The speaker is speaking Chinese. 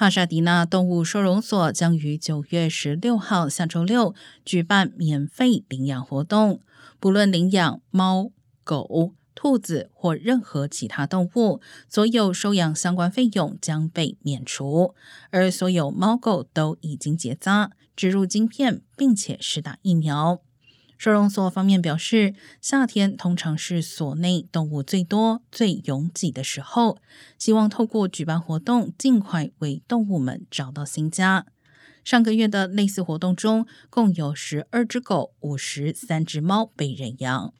帕沙迪纳动物收容所将于九月十六号下周六举办免费领养活动，不论领养猫、狗、兔子或任何其他动物，所有收养相关费用将被免除，而所有猫狗都已经结扎、植入晶片，并且施打疫苗。收容所方面表示，夏天通常是所内动物最多、最拥挤的时候，希望透过举办活动，尽快为动物们找到新家。上个月的类似活动中，共有十二只狗、五十三只猫被认养。